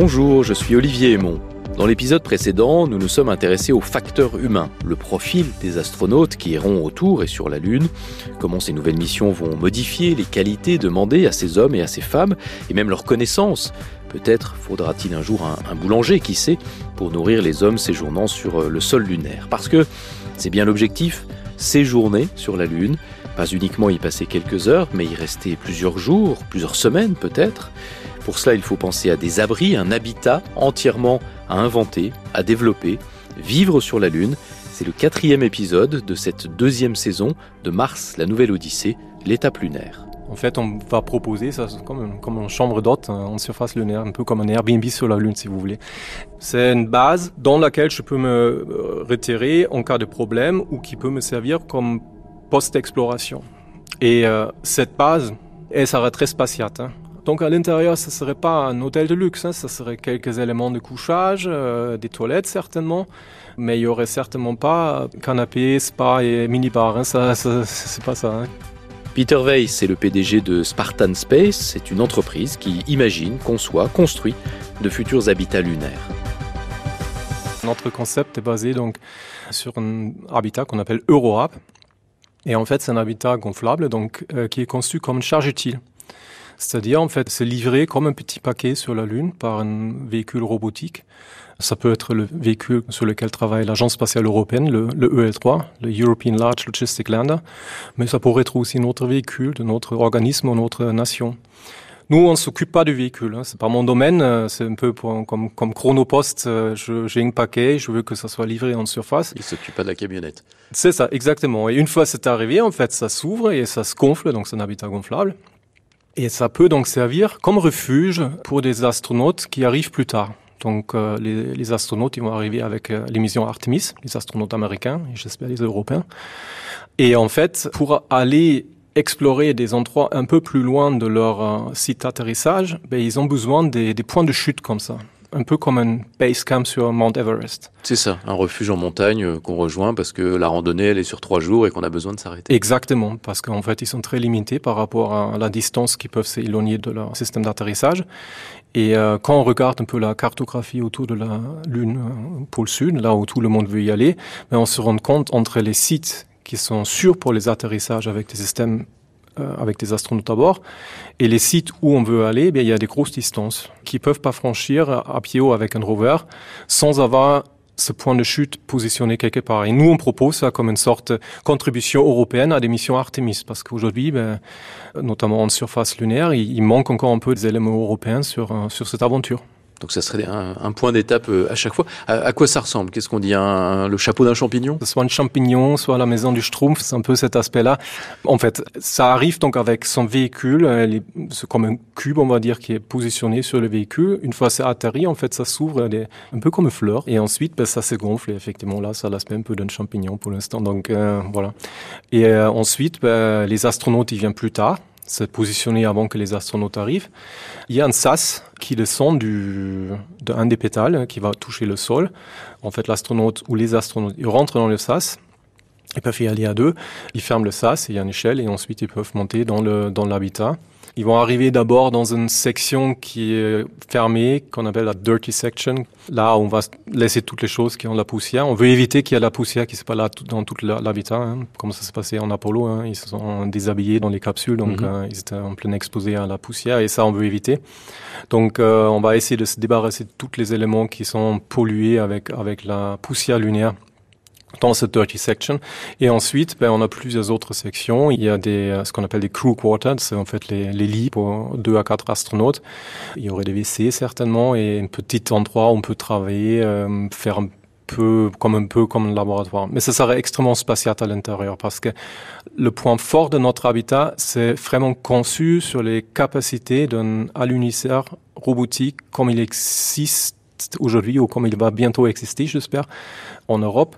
Bonjour, je suis Olivier Aymon. Dans l'épisode précédent, nous nous sommes intéressés au facteur humain, le profil des astronautes qui erront autour et sur la Lune, comment ces nouvelles missions vont modifier les qualités demandées à ces hommes et à ces femmes, et même leurs connaissances. Peut-être faudra-t-il un jour un, un, boulanger, qui sait, pour nourrir les hommes séjournant sur le sol lunaire. Parce que c'est bien l'objectif, séjourner sur la Lune, pas uniquement y passer quelques heures, mais y rester plusieurs jours, plusieurs semaines peut-être. Pour cela, il faut penser à des abris, un habitat entièrement à inventer, à développer, vivre sur la Lune. C'est le quatrième épisode de cette deuxième saison de Mars, la nouvelle Odyssée, l'étape lunaire. En fait, on va proposer ça comme, comme une chambre d'hôte en surface lunaire, un peu comme un Airbnb sur la Lune, si vous voulez. C'est une base dans laquelle je peux me retirer en cas de problème ou qui peut me servir comme poste d'exploration. Et euh, cette base, elle s'arrêterait spatiate. Hein. Donc à l'intérieur, ce serait pas un hôtel de luxe, hein, ça serait quelques éléments de couchage, euh, des toilettes certainement, mais il y aurait certainement pas canapé, spa et mini-bar, hein, ça, ça c'est pas ça. Hein. Peter Weiss c'est le PDG de Spartan Space, c'est une entreprise qui imagine, conçoit, construit de futurs habitats lunaires. Notre concept est basé donc sur un habitat qu'on appelle EuroHab. Et en fait, c'est un habitat gonflable donc, euh, qui est conçu comme une charge utile. C'est-à-dire, en fait, c'est livré comme un petit paquet sur la Lune par un véhicule robotique. Ça peut être le véhicule sur lequel travaille l'Agence spatiale européenne, le, le, EL3, le European Large Logistic Lander, mais ça pourrait être aussi notre véhicule de notre organisme ou notre nation. Nous, on ne s'occupe pas du véhicule. Hein. C'est pas mon domaine. C'est un peu pour, comme, comme chronopost. J'ai un paquet, je veux que ça soit livré en surface. Il s'occupe pas de la camionnette. C'est ça, exactement. Et une fois c'est arrivé, en fait, ça s'ouvre et ça se gonfle, donc c'est un habitat gonflable. Et ça peut donc servir comme refuge pour des astronautes qui arrivent plus tard. Donc euh, les, les, astronautes ils vont arriver avec euh, Artemis, les astronautes américains et j'espère les Européens. Et en fait, pour aller explorer des endroits un peu plus loin de leur euh, site d'atterrissage, ben, ils ont besoin des, des points de chute comme ça un peu comme un base camp sur Mount Everest. C'est ça, un refuge en montagne euh, qu'on rejoint parce que la randonnée, elle est sur trois jours et qu'on a besoin de s'arrêter. Exactement, parce qu'en fait, ils sont très limités par rapport à la distance qu'ils peuvent s'éloigner de leur système d'atterrissage. Et euh, quand on regarde un peu la cartographie autour de la Lune, euh, pôle sud, là où tout le monde veut y aller, mais on se rend compte entre les sites qui sont sûrs pour les atterrissages avec des systèmes avec des astronautes à bord. Et les sites où on veut aller, bien, il y a des grosses distances qui peuvent pas franchir à pied haut avec un rover sans avoir ce point de chute positionné quelque part. Et nous, on propose ça comme une sorte de contribution européenne à des missions Artemis, parce qu'aujourd'hui, ben, notamment en surface lunaire, il, manque encore un peu des éléments européens sur, sur cette aventure. Donc ça serait un, point d'étape euh, à chaque fois. À, quoi ça ressemble? Qu'est-ce qu'on dit un, Le chapeau d'un champignon? Soit un champignon, soit la maison du Schtroumpf, c'est un peu cet aspect-là. En fait, ça arrive donc avec son véhicule, c'est comme un cube, on va dire, qui est positionné sur le véhicule. Une fois c'est atterri, en fait, ça s'ouvre un peu comme une fleur. Et ensuite, ben, ça se gonfle. Et effectivement, là, ça l'aspect un peu d'un champignon pour l'instant. Donc euh, voilà. Et euh, ensuite, ben, les astronautes, ils viennent plus tard se positionner avant que les astronautes arrivent. Il y a un sas qui descend du, d'un des pétales qui va toucher le sol. En fait, l'astronaute ou les astronautes rentrent dans le sas. Ils peuvent y aller à deux. Ils ferment le sas, il y a une échelle et ensuite ils peuvent monter dans, dans l'habitat. Ils vont arriver d'abord dans une section qui est fermée, qu'on appelle la dirty section. Là, on va laisser toutes les choses qui ont de la poussière. On veut éviter qu'il y ait de la poussière qui ne soit pas là dans tout l'habitat, hein, comme ça s'est passé en Apollo. Hein. Ils se sont déshabillés dans les capsules, donc mm -hmm. euh, ils étaient en plein exposé à la poussière, et ça, on veut éviter. Donc, euh, on va essayer de se débarrasser de tous les éléments qui sont pollués avec, avec la poussière lunaire dans cette dirty section. Et ensuite, ben, on a plusieurs autres sections. Il y a des, ce qu'on appelle des crew quarters, c'est en fait les, les lits pour deux à quatre astronautes. Il y aurait des WC certainement et un petit endroit où on peut travailler, euh, faire un peu comme un peu comme un laboratoire. Mais ça serait extrêmement spatial à l'intérieur parce que le point fort de notre habitat, c'est vraiment conçu sur les capacités d'un alunisseur robotique comme il existe aujourd'hui ou comme il va bientôt exister, j'espère, en Europe.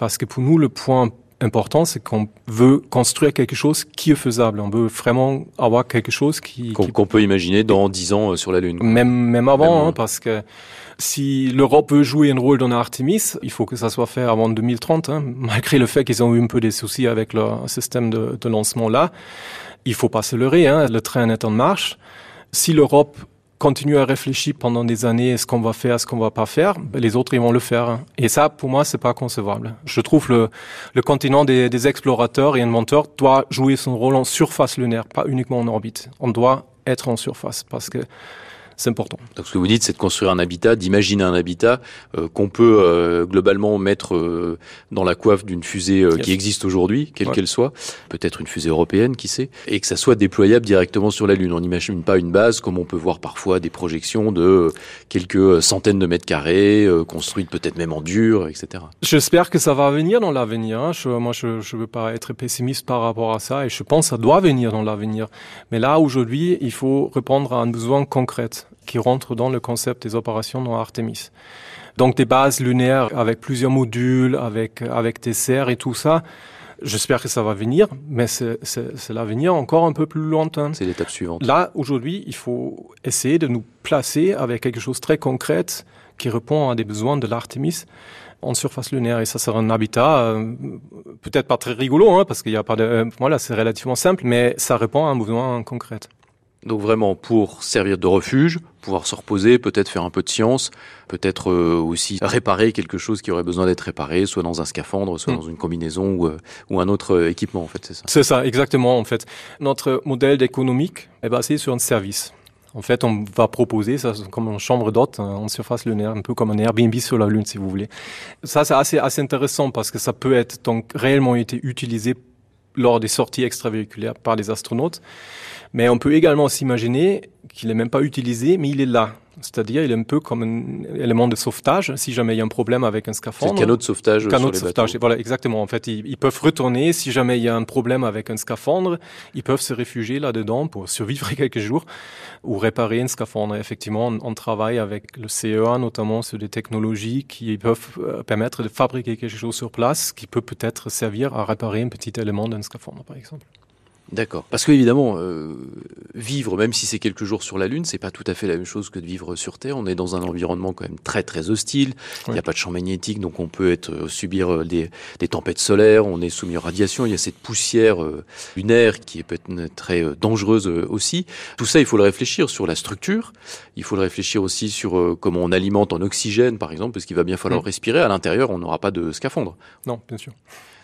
Parce que pour nous, le point important, c'est qu'on veut construire quelque chose qui est faisable. On veut vraiment avoir quelque chose qui qu'on peut imaginer dans dix ans euh, sur la Lune. Même même avant, hein, parce que si l'Europe veut jouer un rôle dans Artemis, il faut que ça soit fait avant 2030. Hein, malgré le fait qu'ils ont eu un peu des soucis avec leur système de, de lancement là, il faut pas se leurrer. Hein, le train est en marche. Si l'Europe continuer à réfléchir pendant des années ce qu'on va faire, ce qu'on va pas faire, les autres ils vont le faire. Et ça, pour moi, c'est pas concevable. Je trouve le, le continent des, des explorateurs et inventeurs doit jouer son rôle en surface lunaire, pas uniquement en orbite. On doit être en surface parce que c'est important. Donc ce que vous dites, c'est de construire un habitat, d'imaginer un habitat euh, qu'on peut euh, globalement mettre euh, dans la coiffe d'une fusée qui existe aujourd'hui, quelle qu'elle soit, peut-être une fusée européenne, qui sait, et que ça soit déployable directement sur la Lune. On n'imagine pas une base comme on peut voir parfois des projections de quelques centaines de mètres carrés, construites peut-être même en dur, etc. J'espère que ça va venir dans l'avenir. Hein. moi, je ne veux pas être pessimiste par rapport à ça, et je pense que ça doit venir dans l'avenir. Mais là, aujourd'hui, il faut répondre à un besoin concret qui rentre dans le concept des opérations dans Artemis. Donc des bases lunaires avec plusieurs modules, avec, avec des serres et tout ça. J'espère que ça va venir, mais c'est l'avenir encore un peu plus lointain. C'est l'étape suivante. Là, aujourd'hui, il faut essayer de nous placer avec quelque chose de très concret qui répond à des besoins de l'Artemis en surface lunaire. Et ça sera un habitat euh, peut-être pas très rigolo, hein, parce qu'il n'y a pas de... Euh, voilà, c'est relativement simple, mais ça répond à un besoin concret. Donc vraiment pour servir de refuge, pouvoir se reposer, peut-être faire un peu de science, peut-être euh, aussi réparer quelque chose qui aurait besoin d'être réparé, soit dans un scaphandre, soit hmm. dans une combinaison ou, euh, ou un autre euh, équipement en fait, c'est ça. C'est ça, exactement en fait. Notre modèle économique est basé sur un service. En fait, on va proposer ça comme une chambre d'hôte hein, en surface lunaire, un peu comme un Airbnb sur la Lune, si vous voulez. Ça, c'est assez, assez intéressant parce que ça peut être donc réellement été utilisé lors des sorties extravéhiculaires par les astronautes. Mais on peut également s'imaginer qu'il n'est même pas utilisé, mais il est là. C'est-à-dire, il est un peu comme un élément de sauvetage, si jamais il y a un problème avec un scaphandre. C'est canot de sauvetage canot sur de sauvetage. Voilà, exactement. En fait, ils, peuvent retourner, si jamais il y a un problème avec un scaphandre, ils peuvent se réfugier là-dedans pour survivre quelques jours ou réparer un scaphandre. Effectivement, on, travaille avec le CEA, notamment sur des technologies qui peuvent euh, permettre de fabriquer quelque chose sur place qui peut peut-être servir à réparer un petit élément d'un scaphandre, par exemple. D'accord. Parce que évidemment, euh, vivre, même si c'est quelques jours sur la Lune, c'est pas tout à fait la même chose que de vivre sur Terre. On est dans un environnement quand même très très hostile. Il n'y a pas de champ magnétique, donc on peut être euh, subir euh, des, des, tempêtes solaires. On est soumis aux radiations. Il y a cette poussière euh, lunaire qui est peut-être très dangereuse aussi. Tout ça, il faut le réfléchir sur la structure. Il faut le réfléchir aussi sur comment on alimente en oxygène, par exemple, parce qu'il va bien falloir respirer. À l'intérieur, on n'aura pas de scaphandre. Non, bien sûr.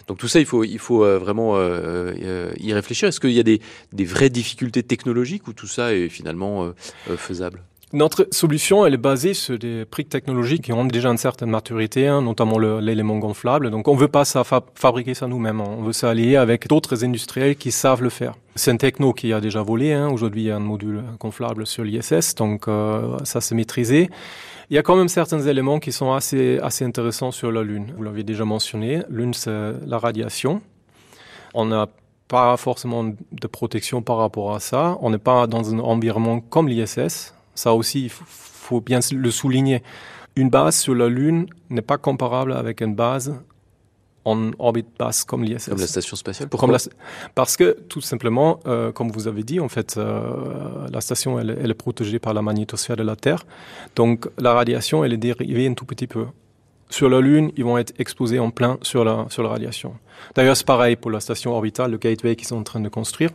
Donc tout ça, il faut, il faut euh, vraiment euh, euh, y réfléchir. Est-ce qu'il y a des, des, vraies difficultés technologiques ou tout ça est finalement faisable? Notre solution, elle est basée sur des prix technologiques qui ont déjà une certaine maturité, hein, notamment l'élément gonflable. Donc, on veut pas ça fabriquer ça nous-mêmes. On veut s'allier avec d'autres industriels qui savent le faire. C'est un techno qui a déjà volé. Hein. Aujourd'hui, il y a un module gonflable sur l'ISS, donc ça c'est maîtrisé. Il y a quand même certains éléments qui sont assez, assez intéressants sur la Lune. Vous l'avez déjà mentionné. Lune, c'est la radiation. On n'a pas forcément de protection par rapport à ça. On n'est pas dans un environnement comme l'ISS. Ça aussi, il faut bien le souligner. Une base sur la Lune n'est pas comparable avec une base en orbite basse comme l'ISS. Comme la station spatiale Pourquoi Parce que tout simplement, euh, comme vous avez dit, en fait, euh, la station elle, elle, est protégée par la magnétosphère de la Terre, donc la radiation elle est dérivée un tout petit peu. Sur la Lune, ils vont être exposés en plein sur la sur la radiation. D'ailleurs, c'est pareil pour la station orbitale, le Gateway qu'ils sont en train de construire.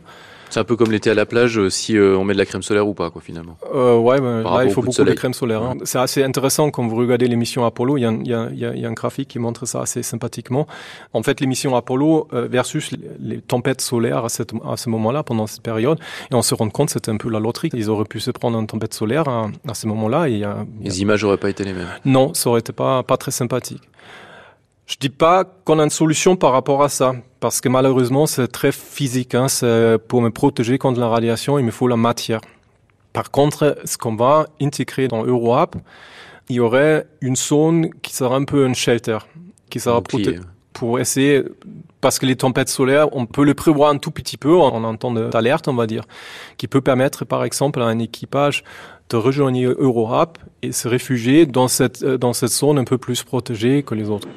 C'est un peu comme l'été à la plage, euh, si euh, on met de la crème solaire ou pas, quoi, finalement. Euh, ouais, ben, là, il faut beaucoup de, crème solaire. Hein. C'est assez intéressant quand vous regardez l'émission Apollo. Il y, a, il, y a, il y, a, un graphique qui montre ça assez sympathiquement. En fait, l'émission Apollo euh, versus les tempêtes solaires à, cette, à ce moment-là, pendant cette période, et on se rend compte, c'était un peu la loterie. Ils auraient pu se prendre une tempête solaire à, à ce moment-là. Et les images n'auraient pas été les mêmes. Non, ça aurait été pas pas très sympathique. Je dis pas qu'on a une solution par rapport à ça, parce que malheureusement c'est très physique. Hein, pour me protéger contre la radiation, il me faut la matière. Par contre, ce qu'on va intégrer dans EuroApp, il y aurait une zone qui sera un peu un shelter, qui sera protégée pour essayer, parce que les tempêtes solaires, on peut le prévoir un tout petit peu en, en temps d'alerte, on va dire, qui peut permettre, par exemple, à un équipage de rejoindre Eurohab et se réfugier dans cette, euh, dans cette zone un peu plus protégée que les autres.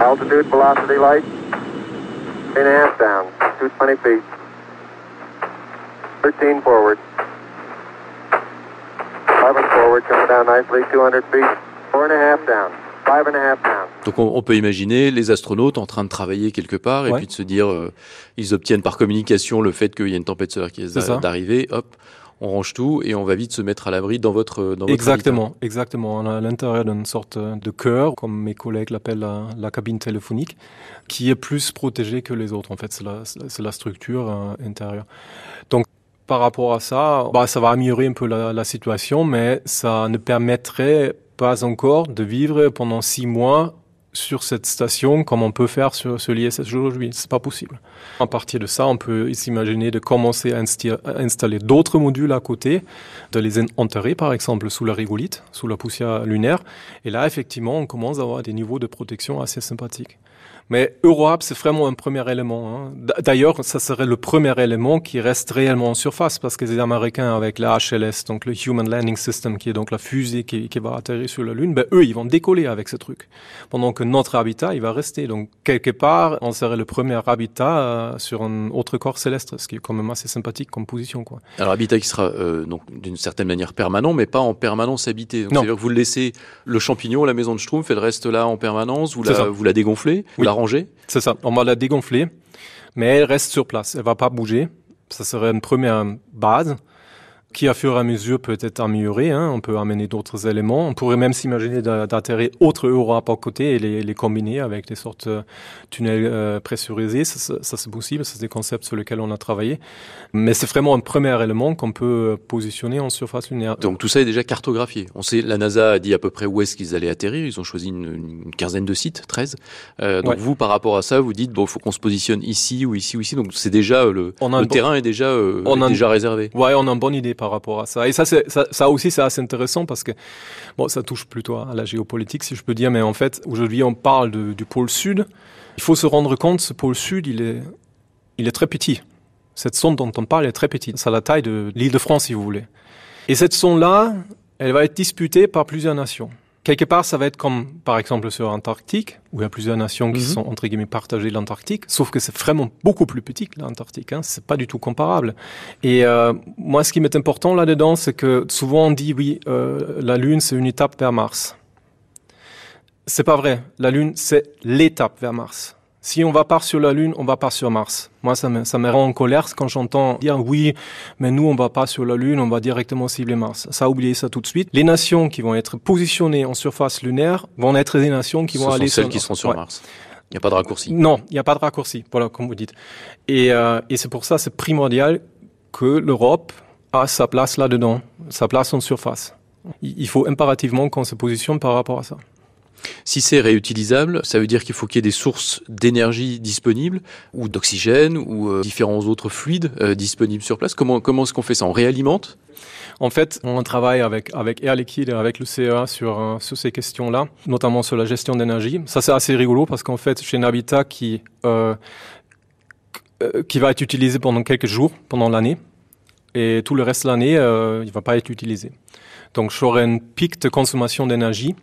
Altitude, velocity light, and half down, 220 feet. 13 forward. 11 forward, coming down nicely, 200 feet. Four and a half down, five and a half down. Donc on, peut imaginer les astronautes en train de travailler quelque part et Ouais. puis de se dire, euh, ils obtiennent par communication le fait qu'il y a une tempête solaire qui est ça. d'arriver, hop, on range tout et on va vite se mettre à l'abri dans votre dans votre Exactement, exactement. On a à l'intérieur d'une sorte de cœur, comme mes collègues l'appellent la, la cabine téléphonique, qui est plus protégée que les autres. En fait, c'est la, c'est la structure euh, intérieure. Donc, par rapport à ça, bah, ça va améliorer un peu la, la situation, mais ça ne permettrait pas encore de vivre pendant six mois sur cette station comme on peut faire sur, sur l'ISS aujourd'hui. C'est pas possible. À partir de ça, on peut s'imaginer de commencer à, installer d'autres modules à côté, de les en- enterrer par exemple sous la rigolite, sous la poussière lunaire. Et là, effectivement, on commence à avoir des niveaux de protection assez sympathiques. Mais Eurohab, c'est vraiment un premier élément. hein. D'ailleurs, ça serait le premier élément qui reste réellement en surface, parce que les Américains, avec la HLS, donc le Human Landing System, qui est donc la fusée qui, qui va atterrir sur la Lune, ben, eux, ils vont décoller avec ce truc. Pendant que notre habitat, il va rester. Donc, quelque part, on serait le premier habitat euh, sur un autre corps céleste, ce qui est quand même assez sympathique comme position. Quoi. Alors habitat qui sera euh, donc d'une certaine manière permanent, mais pas en permanence habité. Donc c'est-à-dire que vous le laissez le champignon, la maison de Schtroumpf, elle reste là en permanence. Vous la vous la dégonflez, vous Oui. la C'est ça. On va la dégonfler, mais elle reste sur place. Elle va pas bouger. Ça serait une première base qui, à fur et à mesure, peut être améliorée. Hein. On peut amener d'autres éléments. On pourrait même s'imaginer d'a- d'atterrir autres Europe à côté et les, les combiner avec des sortes de tunnels euh, pressurisés. Ça, ça, ça, c'est possible. C'est des concepts sur lesquels on a travaillé. Mais c'est vraiment un premier élément qu'on peut positionner en surface lunaire. Donc tout ça est déjà cartographié. On sait, la NASA a dit à peu près où est-ce qu'ils allaient atterrir. Ils ont choisi une, une quinzaine de sites, 13. Euh, donc Ouais. vous, par rapport à ça, vous dites bon, faut qu'on se positionne ici ou ici ou ici. Donc c'est déjà le, On le bon- terrain est déjà euh, On est a un- déjà réservé. Ouais, on a une bonne idée par rapport à ça. Et ça, ça, aussi, c'est assez intéressant parce que, bon, ça touche plutôt à la géopolitique, si je peux dire, mais en fait, aujourd'hui, on parle du pôle sud. Il faut se rendre compte, ce pôle sud, il est, il est très petit. Cette sonde dont on parle est très petite. C'est la taille de l'île de France, si vous voulez. Et cette sonde-là, elle va être disputée par plusieurs nations. Quelque part, ça va être comme, par exemple, sur l'Antarctique, où il y a plusieurs nations qui Mhm. sont, entre guillemets, partagées l'Antarctique, sauf que c'est vraiment beaucoup plus petit que l'Antarctique, hein. c'est pas du tout comparable. Et euh, moi, ce qui m'est important là-dedans, c'est que souvent on dit, oui, euh, la Lune, c'est une étape vers Mars. C'est pas vrai. La Lune, c'est l'étape vers Mars. Si on va pas sur la Lune, on va pas sur Mars. Moi, ça me, ça me rend en colère quand j'entends dire oui, mais nous, on va pas sur la Lune, on va directement cibler Mars. Ça, oubliez ça tout de suite. Les nations qui vont être positionnées en surface lunaire vont être des nations qui Ce vont sont aller celles sur qui seront sur Ouais. Mars. Il n'y a pas de raccourci. Non, il n'y a pas de raccourci, voilà, comme vous dites. Et, euh, et c'est pour ça, c'est primordial que l'Europe a sa place là-dedans, sa place en surface. Il faut impérativement qu'on se positionne par rapport à ça. Si c'est réutilisable, ça veut dire qu'il faut qu'il y ait des sources d'énergie disponibles, ou d'oxygène, ou euh, différents autres fluides euh, disponibles sur place. Comment, comment est-ce qu'on fait ça? On réalimente? En fait, on travaille avec, avec Air Liquide et avec le CEA sur, euh, sur ces questions-là, notamment sur la gestion d'énergie. Ça, c'est assez rigolo parce qu'en fait, chez Navitat, qui, qui va être utilisé pendant quelques jours, pendant l'année, et tout le reste de l'année, il va pas être utilisé. Donc, j'aurai un pic de consommation d'énergie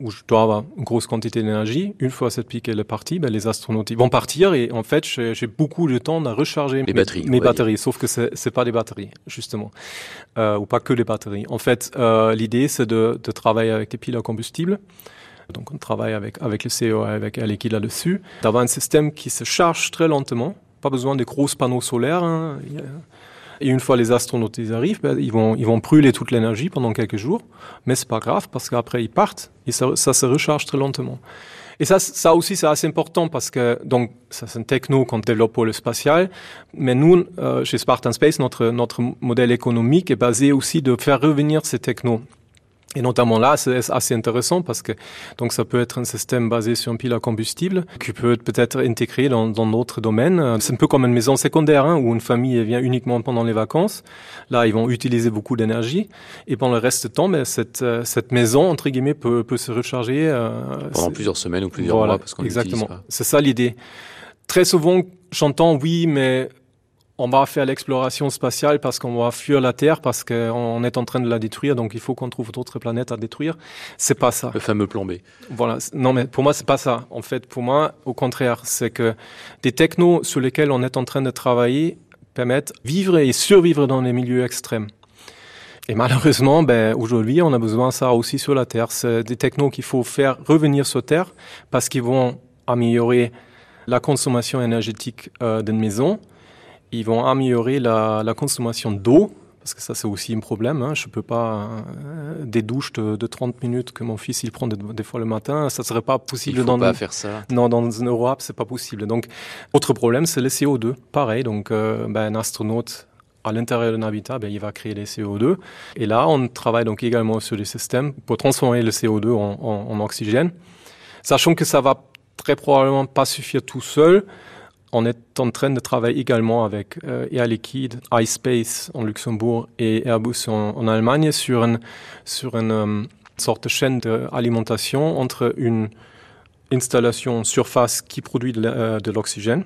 où je dois avoir une grosse quantité d'énergie. Une fois cette pique elle est partie, ben, les astronautes ils vont partir et en fait j'ai beaucoup de temps à recharger Les mes, batteries, mes batteries. Sauf que c'est pas des batteries justement, euh, ou pas que les batteries. En fait, euh, l'idée c'est de, de travailler avec des piles à combustible. Donc on travaille avec avec le CEO avec Liquide là-dessus, d'avoir un système qui se charge très lentement. Pas besoin de gros panneaux solaires. hein. Et une fois les astronautes ils arrivent, ben, ils vont ils vont brûler toute l'énergie pendant quelques jours, mais c'est pas grave parce qu'après ils partent et ça, ça se recharge très lentement. Et ça, ça aussi, c'est assez important parce que, donc, c'est une techno qu'on développe pour le spatial. Mais nous, euh, chez Spartan Space, notre, notre modèle économique est basé aussi de faire revenir ces technos. Et notamment là, c'est assez intéressant parce que donc ça peut être un système basé sur un pile à combustible qui peut être peut-être intégré dans dans d'autres domaines. C'est un peu comme une maison secondaire hein, où une famille vient uniquement pendant les vacances. Là, ils vont utiliser beaucoup d'énergie et pendant le reste du temps, ben, cette euh, cette maison entre guillemets peut peut se recharger euh, pendant plusieurs semaines ou plusieurs voilà, mois parce qu'on exactement. C'est ça l'idée. Très souvent, j'entends oui, mais on va faire l'exploration spatiale parce qu'on va fuir la Terre, parce qu'on est en train de la détruire, donc il faut qu'on trouve d'autres planètes à détruire. C'est pas ça. Le fameux plan B. Voilà. Non, mais pour moi, c'est pas ça. En fait, pour moi, au contraire, c'est que des technos sur lesquels on est en train de travailler permettent vivre et survivre dans les milieux extrêmes. Et malheureusement, ben, aujourd'hui, on a besoin de ça aussi sur la Terre. C'est des technos qu'il faut faire revenir sur Terre parce qu'ils vont améliorer la consommation énergétique euh, d'une maison, ils vont améliorer la, la consommation d'eau, parce que ça c'est aussi un problème. Hein. Je ne peux pas euh, des douches de, de, 30 minutes que mon fils il prend des, des fois le matin, ça serait pas possible. Il faut dans pas faire ça. Non, dans une Europe c'est pas possible. Donc autre problème c'est le CO2. Pareil, donc euh, ben, un astronaute à l'intérieur d'un habitat, ben, il va créer des CO2. Et là, on travaille donc également sur des systèmes pour transformer le CO2 en, en, en oxygène, sachant que ça va très probablement pas suffire tout seul on est en train de travailler également avec euh, Air Liquide, iSpace en Luxembourg et Airbus en, Allemagne sur une, sur une um, sorte de chaîne d'alimentation entre une installation surface qui produit de l'oxygène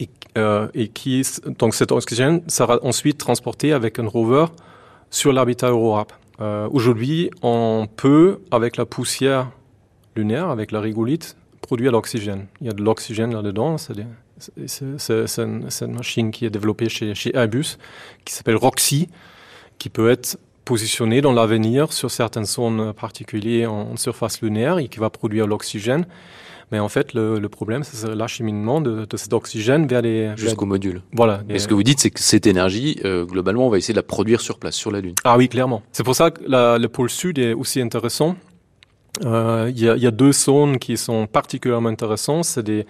et, euh, qui, donc cet oxygène sera ensuite transporté avec un rover sur l'habitat Europe. Euh, Aujourd'hui, on peut, avec la poussière lunaire, avec la rigolite, produire l'oxygène. Il y a de l'oxygène là-dedans, c'est une, une, machine qui est développée chez, chez Airbus, qui s'appelle Roxy, qui peut être positionnée dans l'avenir sur certaines zones particulières en, en, surface lunaire et qui va produire l'oxygène. Mais en fait, le, le problème, c'est l'acheminement de, de, cet oxygène vers les... Jusqu'au module. Voilà. Et ce que vous dites, c'est que cette énergie, euh, globalement, on va essayer de la produire sur place, sur la Lune. Ah oui, clairement. C'est pour ça que la, le pôle sud est aussi intéressant euh, il y, a, deux zones qui sont particulièrement intéressantes. C'est des,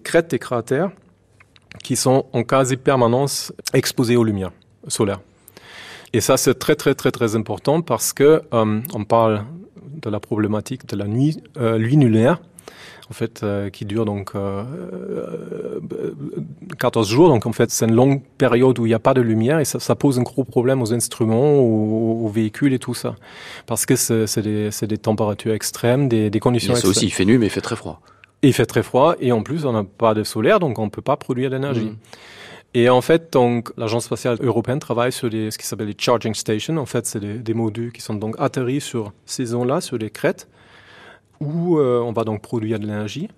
crêtes et cratères qui sont en quasi-permanence exposés aux lumières solaires. Et ça, c'est très, très, très, très important parce que euh, on parle de la problématique de la nuit, euh, nuit lunaire en fait, euh, qui dure donc euh, 14 jours. Donc en fait, c'est une longue période où il n'y a pas de lumière et ça, ça, pose un gros problème aux instruments, aux, aux véhicules et tout ça. Parce que c'est des, des, températures extrêmes, des, des conditions extrêmes. aussi, il fait nuit, mais il fait très froid. Et il fait très froid et en plus, on n'a pas de solaire, donc on ne peut pas produire d'énergie. Mmh. Et en fait, donc, l'Agence spatiale européenne travaille sur des, ce qui s'appelle les charging stations. En fait, c'est des, des, modules qui sont donc atterris sur ces zones-là, sur les crêtes où euh, on va donc produire de l'énergie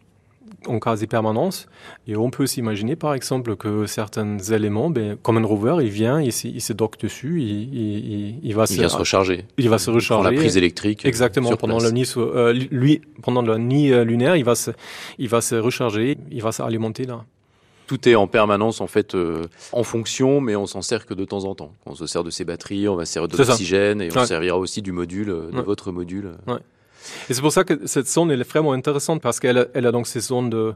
en quasi-permanence. Et on peut s'imaginer, par exemple, que certains éléments, ben, comme un rover, il vient, il, il se docke dessus, il, il, il va il se, se recharger. Il va se recharger. Pour la prise électrique. Exactement. pendant la nuit, euh, lui, pendant la nuit euh, lunaire, il va se, il va se recharger, il va s'alimenter là. Tout est en permanence en fait euh, en fonction, mais on s'en sert que de temps en temps. On se sert de ses batteries, on va se servir de l'oxygène et on ouais. servira aussi du module, de ouais. votre module. Ouais. Et c'est pour ça que cette zone elle est vraiment intéressante parce qu'elle a, elle a donc ces zones de,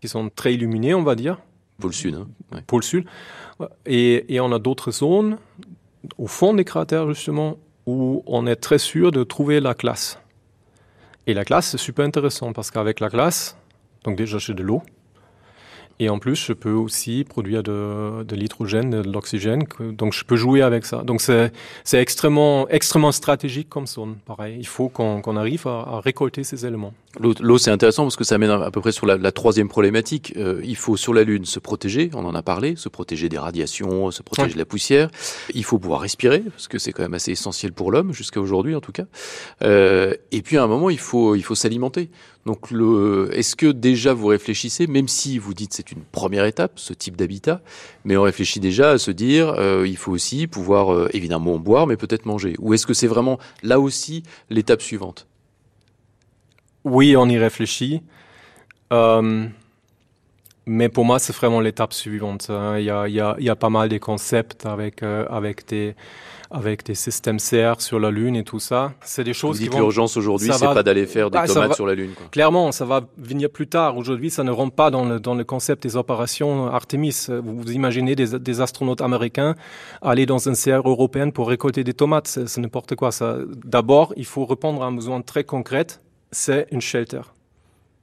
qui sont très illuminées, on va dire. Pôle sud. Hein. Ouais. Pôle sud. Et, et on a d'autres zones au fond des cratères justement où on est très sûr de trouver la classe. Et la classe c'est super intéressant parce qu'avec la classe, donc déjà j'ai de l'eau, et en plus, je peux aussi produire de, de l'hydrogène, de l'oxygène. Donc, je peux jouer avec ça. Donc, c'est extrêmement, extrêmement stratégique comme zone. Pareil, il faut qu'on qu arrive à, à, récolter ces éléments. L'eau, c'est intéressant parce que ça mène à peu près sur la, la troisième problématique. Euh, il faut sur la Lune se protéger, on en a parlé, se protéger des radiations, se protéger ouais. de la poussière. Il faut pouvoir respirer parce que c'est quand même assez essentiel pour l'homme jusqu'à aujourd'hui en tout cas. Euh, et puis à un moment, il faut, il faut s'alimenter. Donc, est-ce que déjà vous réfléchissez, même si vous dites c'est une première étape, ce type d'habitat, mais on réfléchit déjà à se dire euh, il faut aussi pouvoir euh, évidemment boire, mais peut-être manger. Ou est-ce que c'est vraiment là aussi l'étape suivante? Oui, on y réfléchit. Euh, mais pour moi, c'est vraiment l'étape suivante. Il y, a, il, y a, il y, a, pas mal de concepts avec, euh, avec des avec des systèmes CR sur la Lune et tout ça. C'est des choses Vous dites qui vont... l'urgence aujourd'hui, c'est pas d'aller faire des ah, tomates va... sur la Lune. Quoi. Clairement, ça va venir plus tard. Aujourd'hui, ça ne rentre pas dans le, dans le concept des opérations Artemis. Vous, vous imaginez des, des, astronautes américains aller dans un CR européen pour récolter des tomates. C'est n'importe quoi. D'abord, il faut répondre à un besoin très concret. C'est une shelter.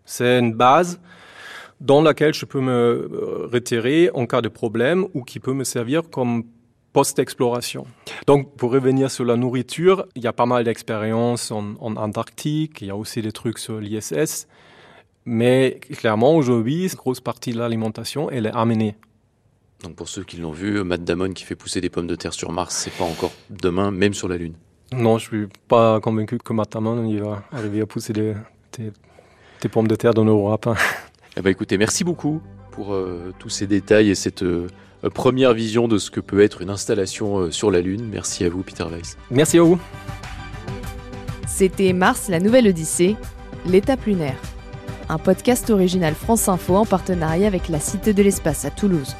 C'est une base dans laquelle je peux me retirer en cas de problème ou qui peut me servir comme post-exploration. Donc, pour revenir sur la nourriture, il y a pas mal d'expériences en, en, Antarctique, il y a aussi des trucs sur l'ISS, mais clairement, aujourd'hui, une grosse partie de l'alimentation, elle est amenée. Donc pour ceux qui l'ont vu, Matt Damon qui fait pousser des pommes de terre sur Mars, c'est pas encore demain, même sur la Lune. Non, je suis pas convaincu que Matt Damon il va arriver à pousser des, des, des pommes de terre dans l'Europe. Hein. Eh ben écoutez, merci beaucoup pour euh, tous ces détails et cette euh, première vision de ce que peut être une installation euh, sur la Lune. Merci à vous, Peter Weiss. Merci à vous. C'était Mars, la nouvelle Odyssée, l'étape lunaire. Un podcast original France Info en partenariat avec la Cité de l'Espace à Toulouse.